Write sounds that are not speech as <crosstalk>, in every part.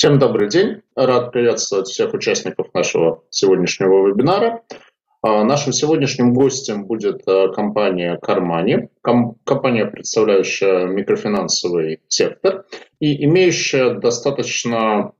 Всем добрый день. Рад приветствовать всех участников нашего сегодняшнего вебинара. А, нашим сегодняшним гостем будет а, компания Кармани, компания, представляющая микрофинансовый сектор и имеющая достаточно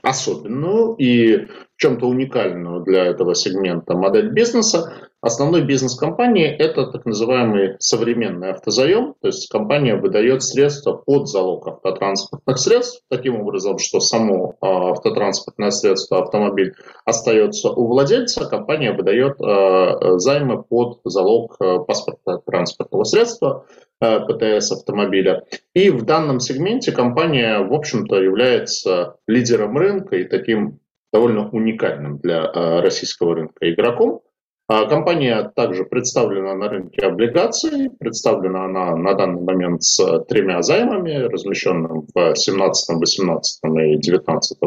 особенную и в чем-то уникальную для этого сегмента модель бизнеса. Основной бизнес компании – это так называемый современный автозаем, то есть компания выдает средства под залог автотранспортных средств, таким образом, что само а, автотранспортное средство, автомобиль остается у владельца, компания выдает а, займы под залог а, паспорта транспортного средства, ПТС автомобиля. И в данном сегменте компания, в общем-то, является лидером рынка и таким довольно уникальным для российского рынка игроком. А компания также представлена на рынке облигаций. Представлена она на данный момент с тремя займами, размещенными в 2017, 2018 и 2019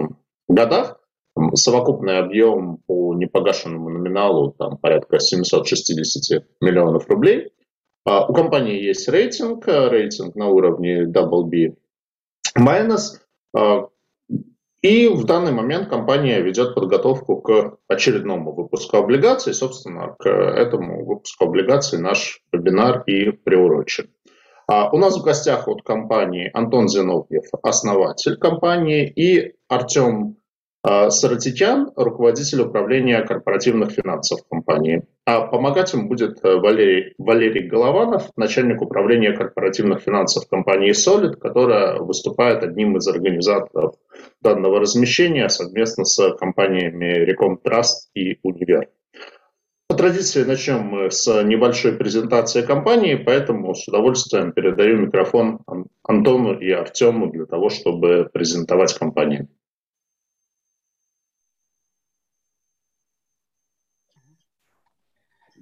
годах. Совокупный объем по непогашенному номиналу там, порядка 760 миллионов рублей. А у компании есть рейтинг, рейтинг на уровне BB-. И в данный момент компания ведет подготовку к очередному выпуску облигаций. Собственно, к этому выпуску облигаций наш вебинар и приурочен. А у нас в гостях от компании Антон Зиновьев, основатель компании, и Артем Саратикян, руководитель управления корпоративных финансов компании. А помогать им будет э, Валерий, Валерий Голованов, начальник управления корпоративных финансов компании Solid, которая выступает одним из организаторов данного размещения совместно с компаниями Recom Trust и Универ. По традиции начнем мы с небольшой презентации компании, поэтому с удовольствием передаю микрофон Антону и Артему для того, чтобы презентовать компанию.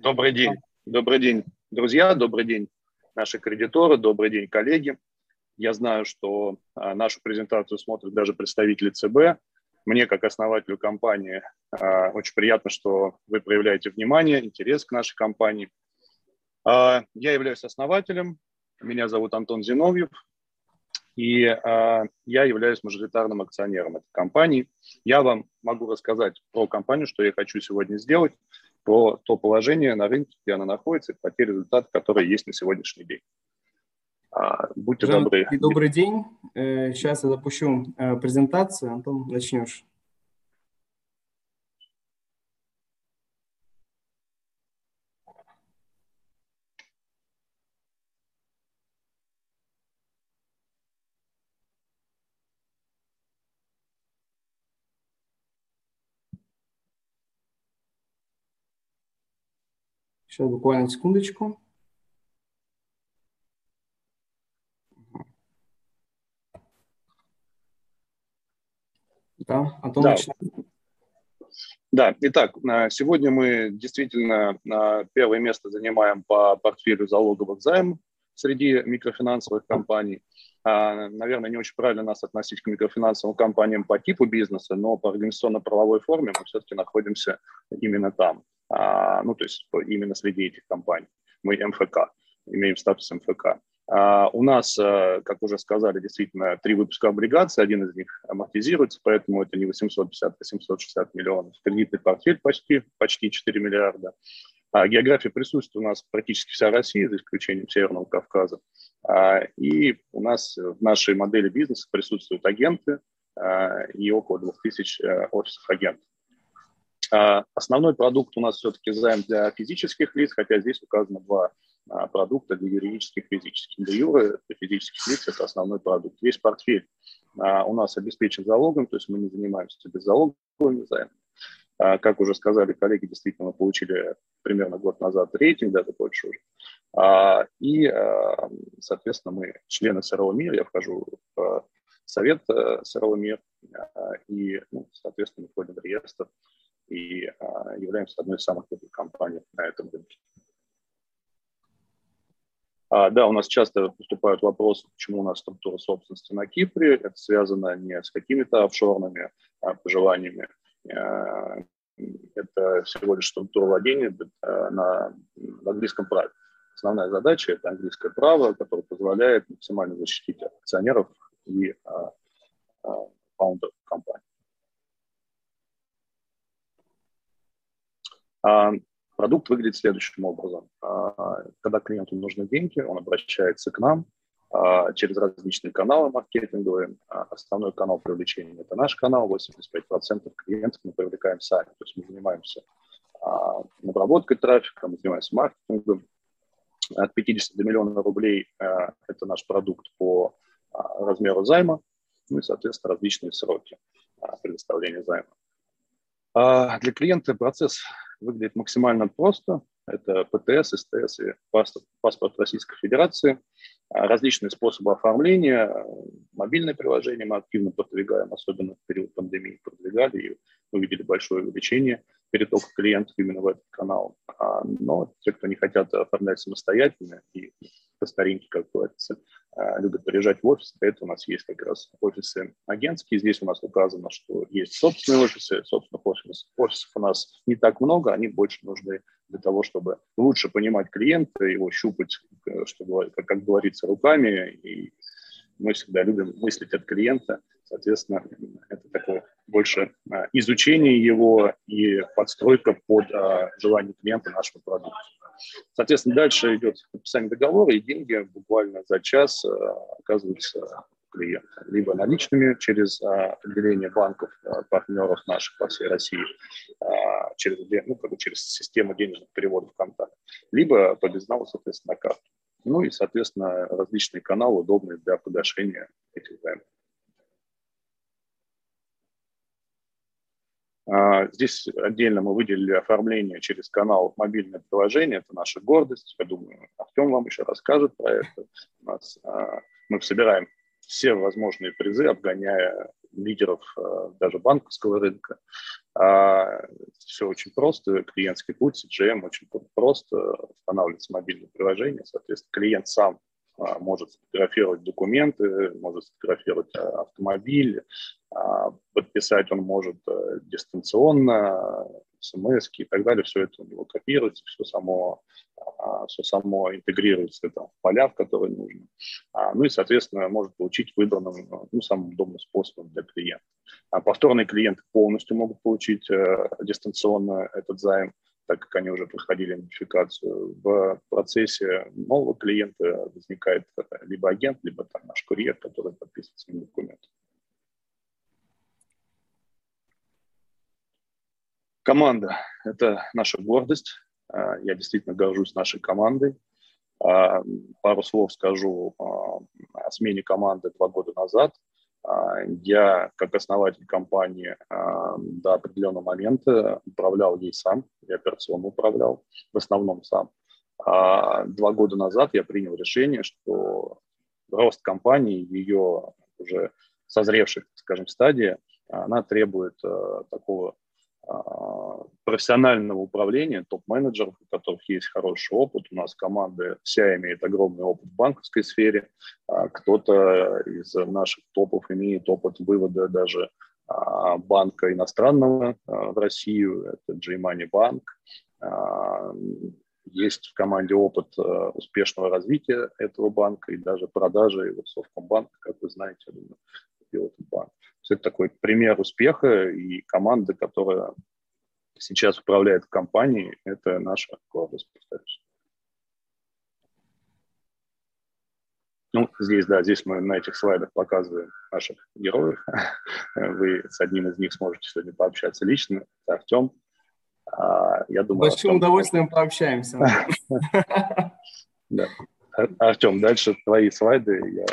Добрый день. Добрый день, друзья, добрый день, наши кредиторы, добрый день, коллеги. Я знаю, что а, нашу презентацию смотрят даже представители ЦБ. Мне, как основателю компании, а, очень приятно, что вы проявляете внимание, интерес к нашей компании. А, я являюсь основателем, меня зовут Антон Зиновьев, и я являюсь мажоритарным акционером этой компании. Я вам могу рассказать про компанию, что я хочу сегодня сделать про то положение на рынке, где она находится, и про те результаты, которые есть на сегодняшний день. А, будьте Жан, добры. Добрый день. Сейчас э, я запущу э, презентацию. Антон, начнешь. Сейчас буквально секундочку. Да, Антон да. Да, итак, сегодня мы действительно первое место занимаем по портфелю залоговых займов среди микрофинансовых компаний. А, наверное, не очень правильно нас относить к микрофинансовым компаниям по типу бизнеса, но по организационно-правовой форме мы все-таки находимся именно там. А, ну, то есть именно среди этих компаний. Мы МФК, имеем статус МФК. А, у нас, э, как уже сказали, действительно три выпуска облигаций, один из них амортизируется, поэтому это не 850, а 760 миллионов. Кредитный портфель почти, почти 4 миллиарда. География присутствует у нас практически вся Россия, за исключением Северного Кавказа. И у нас в нашей модели бизнеса присутствуют агенты и около 2000 э, офисов агентов. А, основной продукт у нас все-таки займ для физических лиц, хотя здесь указано два а, продукта для юридических и физических. Для юры, для физических лиц это основной продукт. Весь портфель а, у нас обеспечен залогом, то есть мы не занимаемся беззалоговыми займами. Как уже сказали коллеги, действительно мы получили примерно год назад рейтинг, даже больше уже. И, соответственно, мы члены СРО МИР, я вхожу в совет э, СРО МИР, и, ну, соответственно, входим в реестр и а, являемся одной из самых крупных компаний на этом рынке. А, да, у нас часто поступают вопросы, почему у нас структура собственности на Кипре. Это связано не с какими-то офшорными а, пожеланиями. А, это всего лишь структура владения а, на, на английском праве. Основная задача – это английское право, которое позволяет максимально защитить акционеров и а, а, Продукт выглядит следующим образом. Когда клиенту нужны деньги, он обращается к нам, а, через различные каналы маркетинговые. А, основной канал привлечения – это наш канал, 85% клиентов мы привлекаем сами. То есть мы занимаемся а, обработкой трафика, мы занимаемся маркетингом. От 50 до миллиона рублей – это наш продукт по размеру займа, ну и, соответственно, различные сроки предоставления займа. Для клиента процесс выглядит максимально просто. Это ПТС, СТС и паспорт, паспорт Российской Федерации. А, различные способы оформления, мобильное приложение мы активно продвигаем, особенно в период пандемии продвигали и увидели большое увеличение перетока клиентов именно в этот канал. А, но те, кто не хотят оформлять самостоятельно и по старинке, как говорится, а, любят приезжать в офис, для этого у нас есть как раз офисы агентские. Здесь у нас указано, что есть собственные офисы. Собственных офисов, офисов у нас не так много, они больше нужны для того, чтобы лучше понимать клиента, его щупать, э, что, как, как говорится, руками. И мы всегда любим мыслить от клиента. Соответственно, это такое больше а, изучение его и подстройка под а, желание клиента нашего продукта. Соответственно, дальше идет подписание договора, и деньги буквально за час а, оказываются клиента. Либо наличными через отделение банков, партнеров наших по всей России, через, ну, как бы через систему денежных переводов контакт, либо по безналу, соответственно, на карту. Ну и, соответственно, различные каналы, удобные для погашения этих займов. Здесь отдельно мы выделили оформление через канал мобильное приложение. Это наша гордость. Я думаю, Артем вам еще расскажет про это. У нас, а, мы собираем все возможные призы, обгоняя лидеров а, даже банковского рынка. Все очень просто. Клиентский путь, CGM очень просто. Устанавливается мобильное приложение. Соответственно, клиент сам а, может сфотографировать документы, может сфотографировать а, автомобиль, а, подписать он может э, дистанционно, смс и так далее, все это у него копируется, все само, все само интегрируется там, в поля, в которые нужно. Ну и, соответственно, может получить выбранным, ну, самым удобным способом для клиента. А повторные клиенты полностью могут получить э, дистанционно этот займ, так как они уже проходили идентификацию. В процессе нового клиента возникает либо агент, либо там наш курьер, который подписывает свои документы. Команда – это наша гордость. А, я действительно горжусь нашей командой. А, пару слов скажу о смене команды два года назад – я, как основатель компании, а, до определенного момента управлял ей сам, я операционно управлял, в основном сам. А два года назад я принял решение, что рост компании, ее уже созревшей, скажем, стадии, она требует э, такого профессионального управления, топ-менеджеров, у которых есть хороший опыт. У нас команда вся имеет огромный опыт в банковской сфере. А кто-то из наших топов имеет опыт вывода даже а, банка иностранного а, в Россию, это J-Money Bank. Есть в команде опыт успешного развития этого банка и даже продажи его Совкомбанка, как вы знаете, я этот банк. Это такой пример успеха и команды, которая сейчас управляет компанией, это наша гордость, повторюсь. Ну, здесь, да, здесь мы на этих слайдах показываем наших героев. <laughs> Вы с одним из них сможете сегодня пообщаться лично. Это Артем. А, я думаю, Большим Артем... удовольствием пообщаемся. <laughs> Да. Артем, дальше твои слайды. Я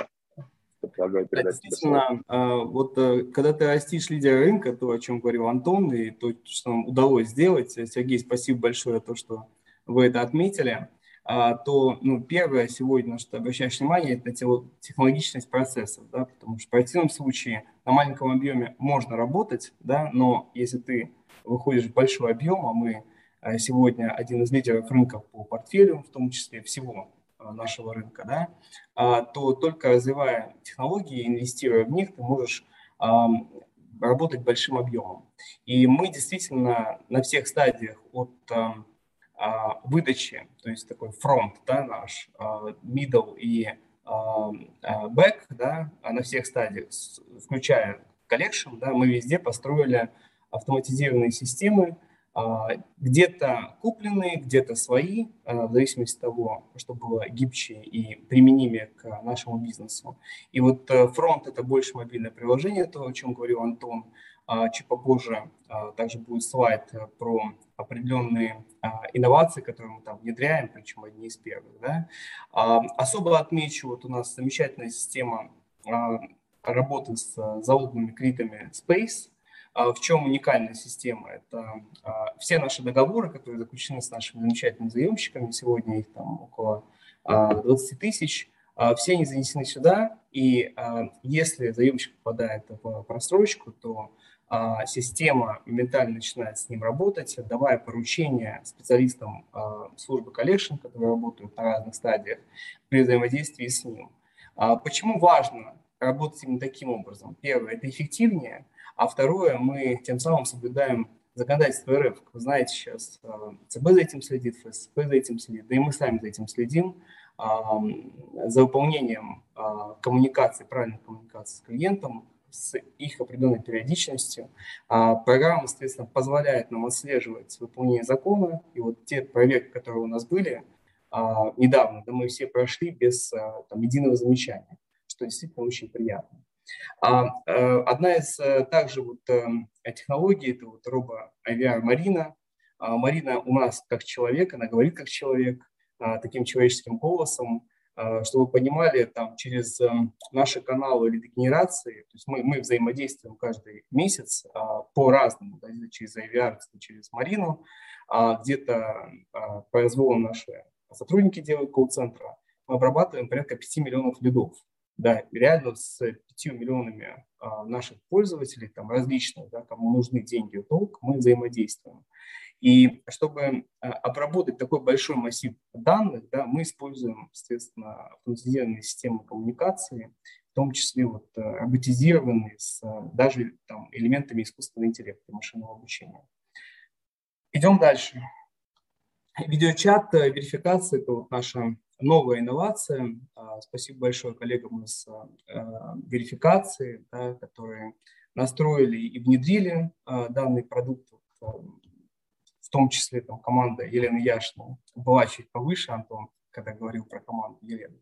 предлагаю передать. Действительно, а, вот э, когда ты растишь лидера рынка, то, о чем говорил Антон, и то, что нам удалось сделать, Сергей, спасибо большое за то, что вы это отметили, а, то ну, первое сегодня, на что обращаешь внимание, это технологичность процессов, да, потому что в противном случае на маленьком объеме можно работать, да, но если ты выходишь в большой объем, а мы а, сегодня один из лидеров рынка по портфелю, в том числе всего Э, нашего рынка, да, а, то только развивая технологии, инвестируя в них, ты можешь работать большим объемом. И мы действительно на всех стадиях от а, выдачи, то есть такой фронт, да, наш, а, middle и back, да, на всех стадиях, включая collection, да, мы везде построили автоматизированные системы, Где-то купленные, где-то свои, в зависимости от того, что было гибче и применимее к нашему бизнесу. И вот фронт – это больше мобильное приложение, то, о чем говорил Антон. Чуть попозже также будет слайд про определенные инновации, которые мы там внедряем, причем одни из первых. Да. Особо отмечу, вот у нас замечательная система работы с залоговыми кредитами Space. В чем уникальная система? Это все наши договоры, которые заключены с нашими замечательными заемщиками, сегодня их там около 20 тысяч, все они занесены сюда, и если заемщик попадает в просрочку, то а, система моментально начинает с ним работать, давая поручения специалистам а, службы collection, которые работают на разных стадиях при взаимодействии с ним. А, почему важно работать именно таким образом? Первое, это эффективнее, а второе, мы тем самым соблюдаем законодательство РФ. Вы знаете, сейчас ЦБ за этим следит, ФСБ за этим следит, да и мы сами за этим следим, за выполнением коммуникации, правильной коммуникации с клиентом, с их определенной периодичностью. А программа, соответственно, позволяет нам отслеживать выполнение закона. И вот те проверки, которые у нас были а, недавно, да, мы все прошли без а, там, единого замечания, что действительно очень приятно. А, а, одна из а, также вот, а, технологий – это вот робо IVR Марина. А, Марина у нас как человек, она говорит как человек, а, таким человеческим голосом, а, чтобы вы понимали, там, через эм, наши каналы лидогенерации, то есть мы, мы взаимодействуем каждый месяц а, по-разному, да, через IVR, через Марину, а где-то произвол наши сотрудники делают колл-центра, мы обрабатываем порядка 5 миллионов лидов. Да, реально с 5 миллионами наших пользователей, там различных, да, кому нужны деньги и толк, мы взаимодействуем. И чтобы э, обработать такой большой массив данных, да, мы используем, соответственно, автоматизированные системы коммуникации, в том числе вот, э, роботизированные с э, даже там, элементами искусственного интеллекта машинного обучения. Идем дальше. Видеочат, верификация – это вот наша новая инновация. А, спасибо большое коллегам из верификации, да, которые настроили и внедрили данный продукт том числе там, команда Елены Яшиной была чуть повыше, Антон, когда говорил про команду Елены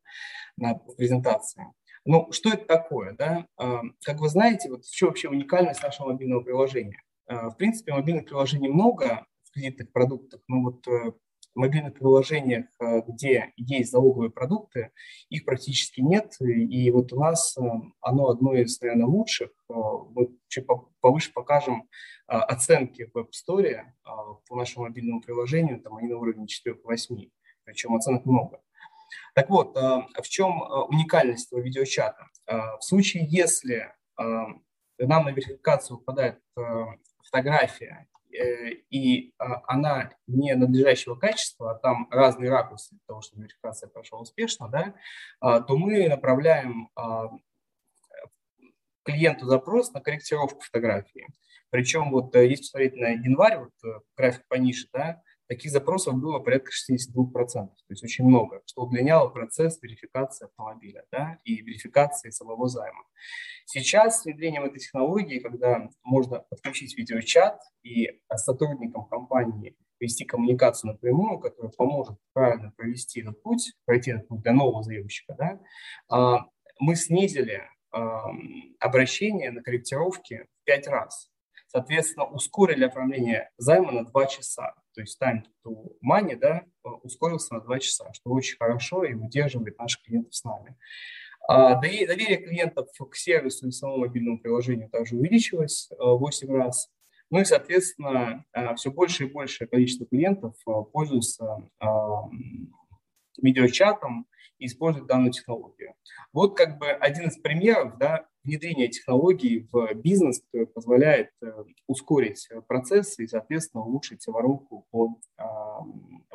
на презентации. Ну, что это такое? Да? А, как вы знаете, вот в чем вообще уникальность нашего мобильного приложения? А, в принципе, мобильных приложений много в кредитных продуктах, но вот э, мобильных приложениях, э, где есть залоговые продукты, их практически нет. И вот у нас э, оно одно из, наверное, лучших. Э, мы чуть повыше покажем оценки в App Store по нашему мобильному приложению. Там они на уровне 4-8, причем оценок много. Так вот, в чем уникальность этого видеочата? В случае, если нам на верификацию выпадает фотография и а, она не надлежащего качества, а там разные ракурсы для того, чтобы верификация прошла успешно, да, а, то мы направляем а, клиенту запрос на корректировку фотографии. Причем вот э, если посмотреть на январь, вот э, график пониже, да, таких запросов было порядка 62%, то есть очень много, что удлиняло процесс верификации автомобиля да, и верификации самого займа. Сейчас с внедрением этой технологии, когда можно подключить видеочат и сотрудникам компании вести коммуникацию напрямую, которая поможет правильно провести этот путь, пройти этот путь для нового заемщика, да, а, мы снизили обращение на корректировки в 5 раз. Соответственно, ускорили оформление займа на 2 часа то есть time to money, да, ускорился на 2 часа, что очень хорошо и удерживает наших клиентов с нами. А доверие клиентов к сервису и самому мобильному приложению также увеличилось 8 раз. Ну и, соответственно, а, все больше и большее количество клиентов а, пользуются видеочатом и используют данную технологию. Вот как бы один из примеров да, внедрение технологий в бизнес, который позволяет э, ускорить процесс и, соответственно, улучшить воронку по а,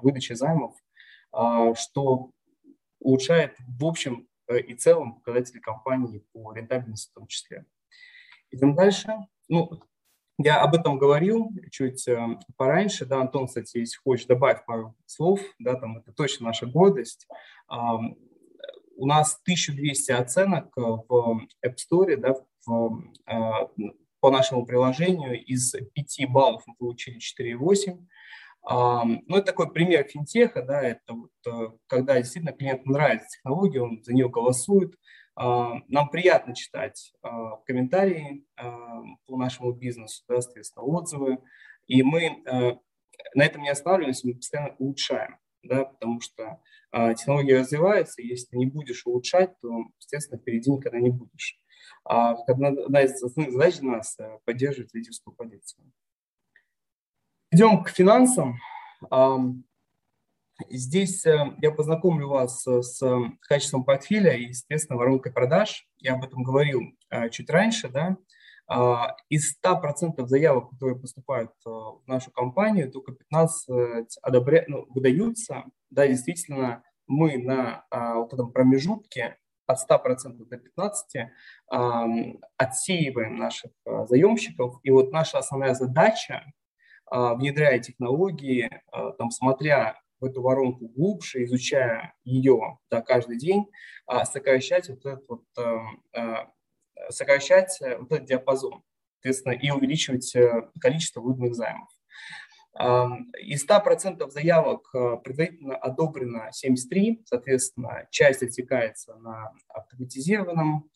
выдаче займов, а, что улучшает в общем э, и целом показатели компании по рентабельности в том числе. Идем дальше. Ну, я об этом говорил чуть э, пораньше, да, Антон, кстати, если хочешь, добавить пару слов, да, там это точно наша гордость у нас 1200 оценок э, в App Store, да, в, э, по нашему приложению из 5 баллов мы получили 4,8. Ну, это такой пример финтеха, да, это вот, э, когда действительно клиенту нравится технология, он за нее голосует. Нам приятно читать комментарии по нашему бизнесу, да, соответственно, отзывы, и мы на этом не останавливаемся, мы постоянно улучшаем, да, потому что технология развивается, и если ты не будешь улучшать, то, естественно, впереди никогда не будешь. А одна из основных задач для нас э, – поддерживать лидерскую позицию. Идем к финансам. Здесь э, я познакомлю вас с качеством портфеля и, естественно, воронкой продаж. Я об этом говорил э, чуть раньше. Да? А, из 100% заявок, которые поступают в нашу компанию, только 15 одобря... ну, выдаются. Да, действительно, мы на а, вот этом промежутке от 100% до 15% э, отсеиваем наших э, заемщиков. И вот наша основная задача, э, внедряя технологии, э, там, смотря в эту воронку глубже, изучая ее да, каждый день, э, сокращать вот этот вот, э, э, сокращать вот этот диапазон, соответственно, и увеличивать э, количество выданных займов. Из 100% заявок э, предварительно одобрено 73, соответственно, часть отсекается на автоматизированном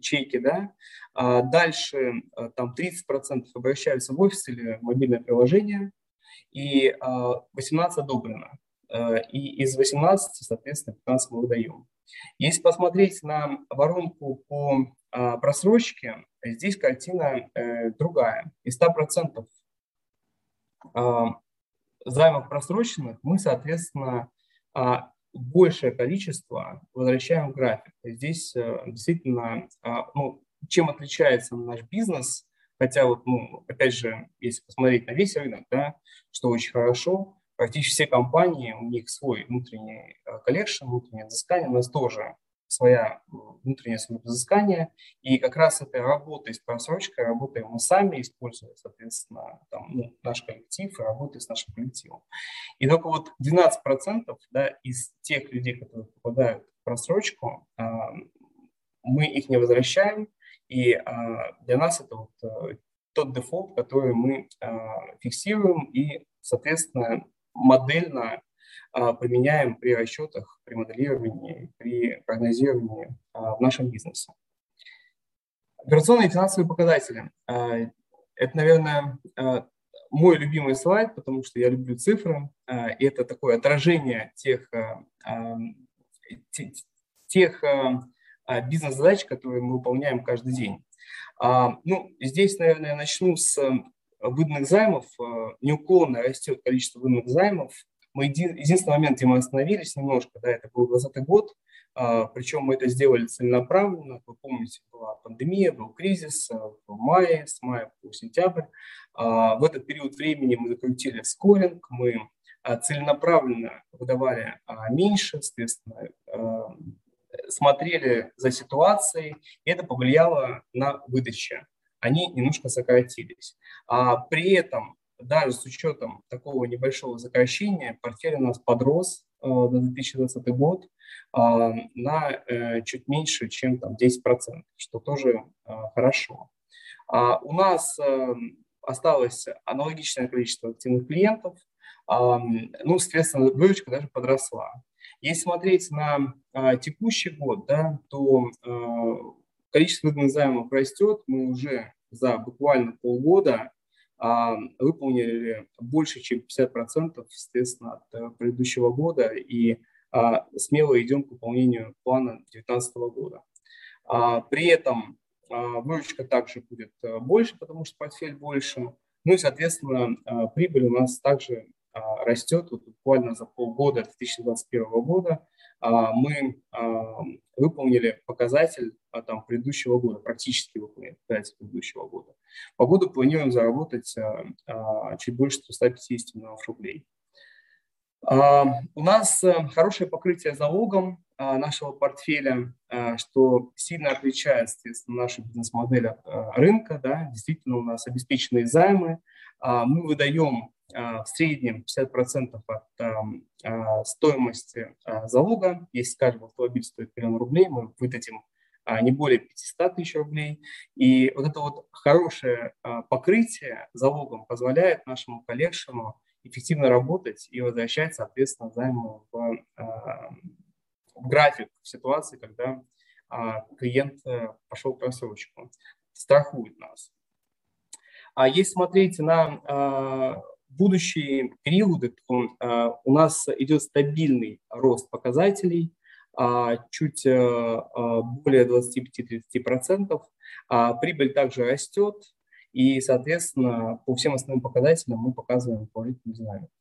чеке, да. А дальше э, там 30% обращаются в офис или в мобильное приложение, и 18 а, одобрено. Э, и из 18, соответственно, 15 мы выдаем. Если посмотреть на воронку по а, просрочке, здесь картина другая. Из 100% а, займов просроченных мы, соответственно, а, большее количество возвращаем в график. Здесь э, действительно, ну, чем отличается наш бизнес, хотя вот, ну, опять же, если посмотреть на весь рынок, да, что очень хорошо, практически все компании, у них свой внутренний collection, внутреннее взыскание, у нас тоже своя внутреннее свое взыскание, и как раз этой работой с просрочкой работаем мы сами, используя, соответственно, там, ну, наш коллектив и работая с нашим коллективом. И только вот 12% да, из тех людей, которые попадают в просрочку, а, мы их не возвращаем, и а, для нас это вот э, тот дефолт, который мы фиксируем и, соответственно, модельно а, применяем при расчетах, при моделировании, при прогнозировании а, в нашем бизнесе. Операционные и финансовые показатели. А, это, наверное, мой любимый слайд, потому что я люблю цифры, и это такое отражение тех, тех бизнес-задач, которые мы выполняем каждый день. Ну, здесь, наверное, начну с выданных займов. Неуклонно растет количество выданных займов. Мы един, единственный момент, где мы остановились немножко, да, это был 2020 год, а, причем мы это сделали целенаправленно. Вы помните, была пандемия, был кризис а, в мае, с мая по сентябрь. А, в этот период времени мы закрутили скоринг, мы а, целенаправленно выдавали меньше, соответственно, а, смотрели за ситуацией, и это повлияло на выдачу. Они немножко сократились. А при этом даже с учетом такого небольшого сокращения, портфель у нас подрос э, на 2020 год э, на э, чуть меньше, чем там, 10%, что тоже хорошо. А у нас осталось аналогичное количество активных клиентов, ну, соответственно, выручка даже подросла. Если смотреть на текущий год, да, то количество выданных растет, мы уже за буквально полгода а, выполнили больше, чем 50%, соответственно, от э, предыдущего года, и а, смело идем к выполнению плана 2019 года. А, при этом выручка также будет э, больше, потому что портфель больше. Ну и, соответственно, прибыль у нас также растет. Вот буквально за полгода 2021 года мы выполнили показатель там, предыдущего года, практически выполнили показатель предыдущего года. По году планируем заработать а, а, чуть больше 150 миллионов рублей. А, у нас э, хорошее покрытие залогом нашего портфеля, что сильно отличает, соответственно, нашу бизнес-модель от рынка. Да? Действительно, у нас обеспеченные займы. Мы выдаем в среднем 50% от стоимости залога. Если каждый автомобиль стоит миллион рублей, мы выдадим не более 500 тысяч рублей. И вот это вот хорошее покрытие залогом позволяет нашему коллекшену эффективно работать и возвращать, соответственно, займы в, в график в ситуации, когда клиент э, пошел в рассрочку, страхует нас. А если смотреть на будущие периоды, то а, у нас идет стабильный рост показателей, а, чуть а, а, более 25-30%. А прибыль также растет, и, соответственно, по всем основным показателям мы показываем положительную динамику.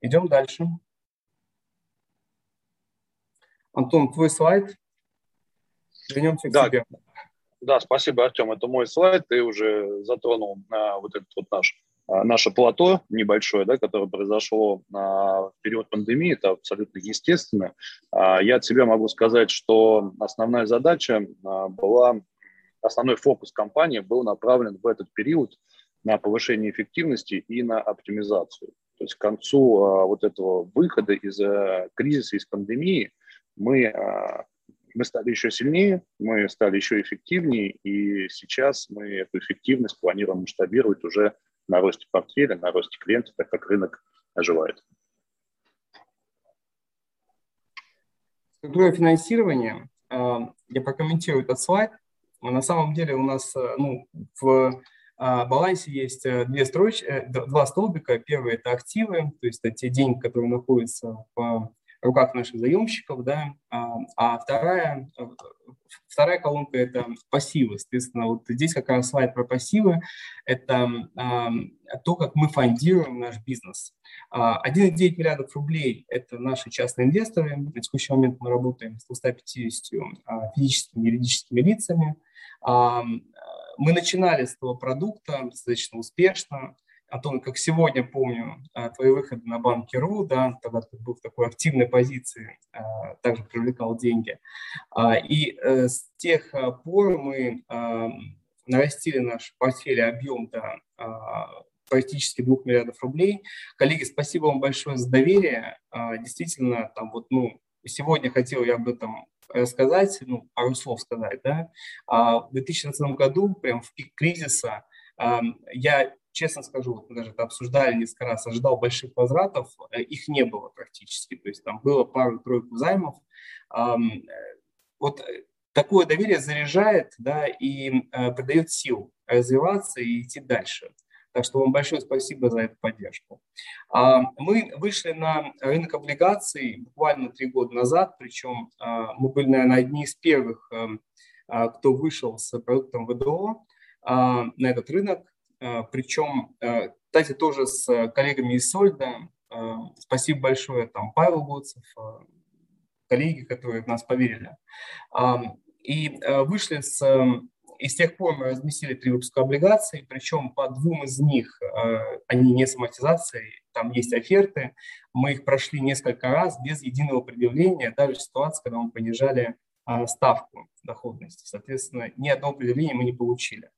Идем дальше. Антон, твой слайд. Вернемся к да. тебе. Да, спасибо, Артем. Это мой слайд. Ты уже затронул а, вот этот вот наш наше плато небольшое, да, которое произошло а, в период пандемии, это абсолютно естественно. А, я от себя могу сказать, что основная задача была, основной фокус компании был направлен в этот период на повышение эффективности и на оптимизацию. То есть к концу вот этого выхода из кризиса, из пандемии мы мы стали еще сильнее, мы стали еще эффективнее, и сейчас мы эту эффективность планируем масштабировать уже на росте портфеля, на росте клиентов, так как рынок оживает. Структура финансирования. А, я прокомментирую этот слайд. На самом деле у нас э, ну, в а, балансе есть э, две строч... Э, два столбика. Первый – это активы, то есть это те деньги, которые находятся в руках наших заемщиков, да, а, а вторая, вторая колонка – это пассивы. Соответственно, вот здесь как раз слайд про пассивы – это а, то, как мы фондируем наш бизнес. 1,9 а, миллиардов рублей – это наши частные инвесторы. На текущий момент мы работаем с 150 физическими и юридическими лицами. Мы начинали с этого продукта достаточно успешно. Антон, как сегодня помню, а, твои выходы на банке РУ, да, тогда ты был в такой активной позиции, а, также привлекал деньги. А, и э, с тех пор мы нарастили наш портфель объем до практически 2 миллиардов рублей. Коллеги, спасибо вам большое за доверие. Действительно, там вот, ну, сегодня хотел я об этом рассказать, ну, пару слов сказать, да. В 2020 году, прям в пик кризиса, я честно скажу, вот мы даже это обсуждали несколько раз, ожидал больших возвратов, э, их не было практически, то есть там было пару-тройку займов. Вот э, такое доверие заряжает да, и э, придает сил развиваться и идти дальше. Так что вам большое спасибо за эту поддержку. А, мы вышли на рынок облигаций буквально три года назад, причем а, мы были, наверное, одни из первых, эм, а, кто вышел с продуктом ВДО на этот рынок. Э, Причем, э, кстати, тоже с коллегами из Сольда, э, спасибо большое, там, Павел Гоцев, коллеги, которые в нас поверили. И вышли с... И с тех пор мы разместили три выпуска облигаций, причем по двум из них они не с амортизацией, там есть оферты. Мы их прошли несколько раз без единого предъявления, даже в ситуации, когда мы понижали ставку доходности. Соответственно, ни одного предъявления мы не получили.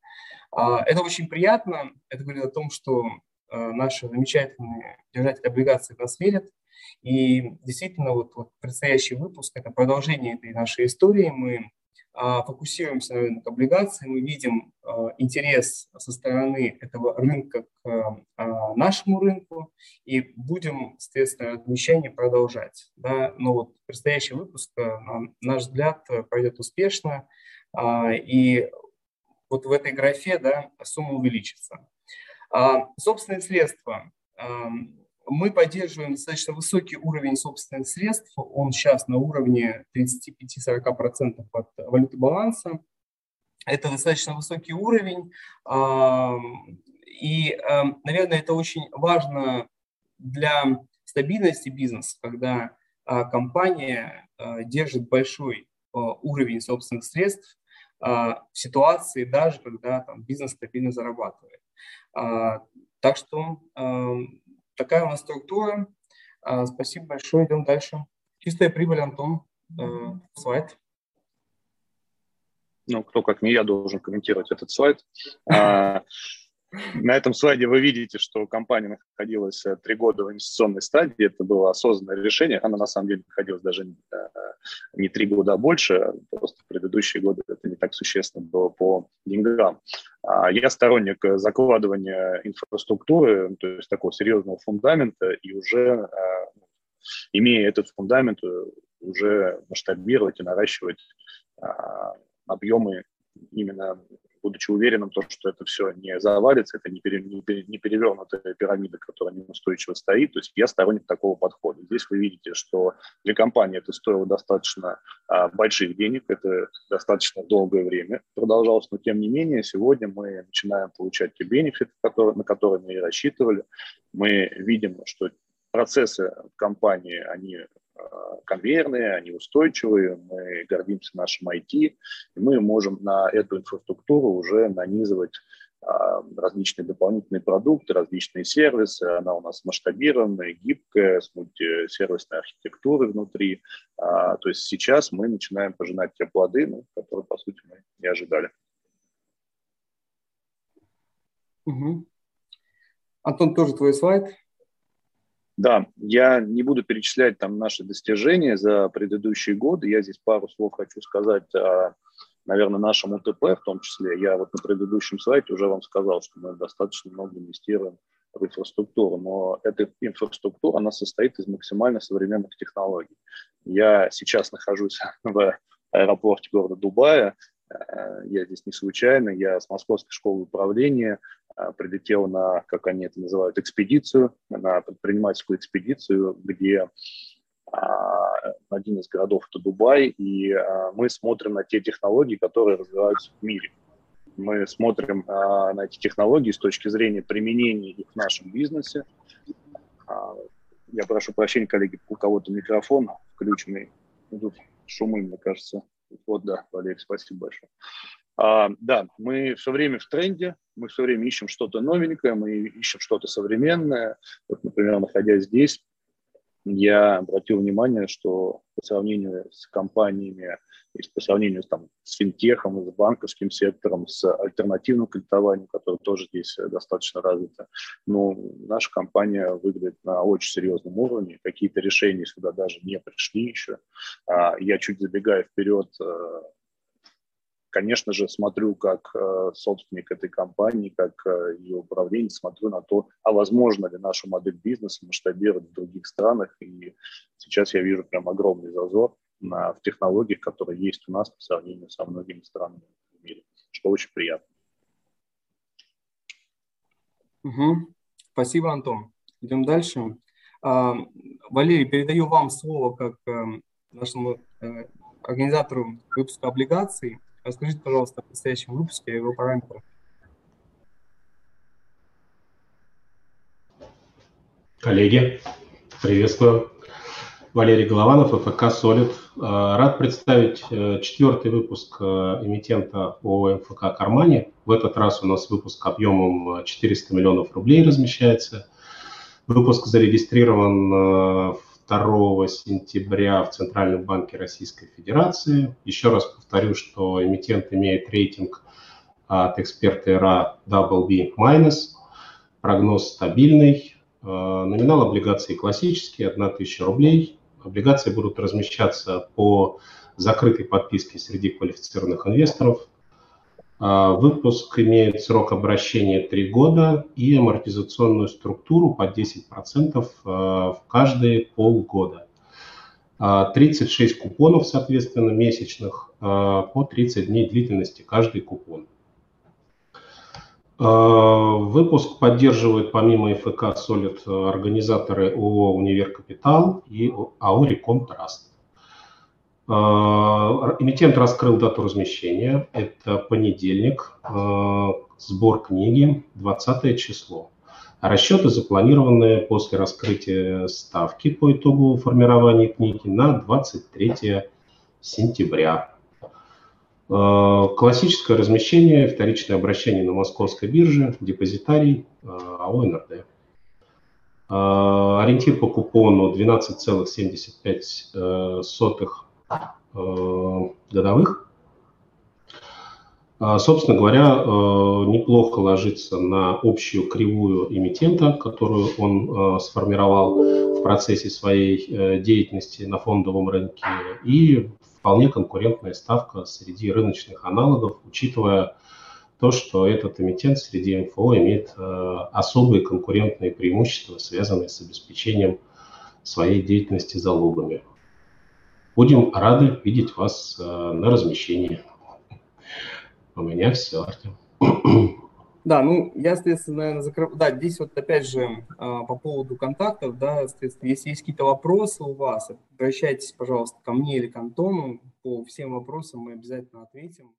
А, это очень приятно. Это говорит о том, что а, наши замечательные держатели облигаций нас верят. И действительно, вот, вот предстоящий выпуск – это продолжение этой нашей истории. Мы а, фокусируемся на рынок облигаций, мы видим интерес со стороны этого рынка к нашему рынку и будем, соответственно, размещение продолжать. Да? Но вот предстоящий выпуск, на наш взгляд, пройдет успешно, и вот в этой графе да, сумма увеличится. А, собственные средства. А, мы поддерживаем достаточно высокий уровень собственных средств. Он сейчас на уровне 35-40% от валюты баланса. Это достаточно высокий уровень. А, и, наверное, это очень важно для стабильности бизнеса, когда компания держит большой уровень собственных средств, в ситуации даже, когда там, бизнес стабильно зарабатывает. А, так что а, такая у нас структура. Спасибо большое. Идем дальше. Чистая прибыль, Антон. Слайд. Ну, кто как не я должен комментировать этот слайд. <laughs> На этом слайде вы видите, что компания находилась э, три года в инвестиционной стадии. Это было осознанное решение. Она на самом деле находилась даже э, не три года, а больше. Просто в предыдущие годы это не так существенно было по деньгам. А я сторонник закладывания инфраструктуры, то есть такого серьезного фундамента, и уже э, имея этот фундамент, уже масштабировать и наращивать объемы именно будучи уверенным, то, что это все не завалится, это не, пере, не, пере, не перевернутая пирамида, которая неустойчиво стоит. То есть я сторонник такого подхода. Здесь вы видите, что для компании это стоило достаточно а, больших денег, это достаточно долгое время продолжалось, но тем не менее сегодня мы начинаем получать те бенефиты, которые, на которые мы и рассчитывали. Мы видим, что процессы в компании, они конвейерные, они устойчивые, мы гордимся нашим IT, и мы можем на эту инфраструктуру уже нанизывать а, различные дополнительные продукты, различные сервисы. Она у нас масштабированная, гибкая, с мультисервисной архитектурой внутри. А, то есть сейчас мы начинаем пожинать те плоды, ну, которые, по сути, мы не ожидали. Угу. Антон, тоже твой слайд. Да, я не буду перечислять там наши достижения за предыдущие годы. Я здесь пару слов хочу сказать о, наверное, нашем УТП в том числе. Я вот на предыдущем слайде уже вам сказал, что мы достаточно много инвестируем в инфраструктуру, но эта инфраструктура, она состоит из максимально современных технологий. Я сейчас нахожусь <laughs> в аэропорте города Дубая, Э, я здесь не случайно, я с Московской школы управления прилетел на, как они это называют, экспедицию, на предпринимательскую экспедицию, где а, один из городов это Дубай, и а, мы смотрим на те технологии, которые развиваются в мире. Мы смотрим а, на эти технологии с точки зрения применения их в нашем бизнесе. Я прошу прощения, коллеги, у кого-то микрофон включенный. Тут шумы, мне кажется. Вот, да, Валерий, спасибо большое. А, да, мы все время в тренде, мы все время ищем что-то новенькое, мы ищем что-то современное. Вот, например, находясь здесь, я обратил внимание, что по сравнению с компаниями, по сравнению там, с финтехом, с банковским сектором, с альтернативным кредитованием, которое тоже здесь достаточно развито, ну, наша компания выглядит на очень серьезном уровне. Какие-то решения сюда даже не пришли еще. А, я чуть забегая вперед, э, конечно же, смотрю как э, собственник этой компании, как э, ее управление, смотрю на то, а возможно ли нашу модель бизнеса масштабировать в других странах. И сейчас я вижу прям огромный зазор на, в технологиях, которые есть у нас по сравнению со многими странами в мире, что очень приятно. Угу. Спасибо, Антон. Идем дальше. А, Валерий, передаю вам слово как э, нашему организатору выпуска облигаций. Расскажите, пожалуйста, о предстоящем выпуске и его параметрах. Коллеги, приветствую. Валерий Голованов, ФК «Солид». А, рад представить э, четвертый выпуск э, эмитента ООО МФК «Кармане». В этот раз у нас выпуск объемом 400 миллионов рублей размещается. Выпуск зарегистрирован 2 в Центральном банке Российской Федерации. Еще раз повторю, что эмитент имеет рейтинг от эксперта ИРА BB-. Прогноз стабильный. Э, номинал облигаций классический, 1000 рублей. Облигации будут размещаться по закрытой подписке среди квалифицированных инвесторов. Э, выпуск имеет срок обращения 3 года и амортизационную структуру по 10% э, в каждые полгода. 36 купонов, соответственно, месячных по 30 дней длительности каждый купон. Выпуск поддерживают помимо ИФК Solid организаторы ООО «Универ Капитал» и АО «Реком Траст». Эмитент раскрыл дату размещения. Это понедельник, сбор книги, 20 число. Расчеты запланированы после раскрытия ставки по итогу формирования книги на 23 сентября. Э, классическое размещение, вторичное обращение на московской бирже, депозитарий АО НРД. Ориентир по купону 12,75 годовых. А, собственно говоря, э, неплохо ложится на общую кривую эмитента, которую он э, сформировал в процессе своей э, деятельности на фондовом рынке, и вполне конкурентная ставка среди рыночных аналогов, учитывая то, что этот эмитент среди МФО имеет особые конкурентные преимущества, связанные с обеспечением своей деятельности залогами. Будем рады видеть вас на размещении. У меня все, Артем. <clears throat> Да, ну, я, соответственно, наверное, закрыл... Да, здесь вот опять же а, по поводу контактов, да, соответственно, если есть какие-то вопросы у вас, обращайтесь, пожалуйста, ко мне или к Антону. По всем вопросам мы обязательно ответим.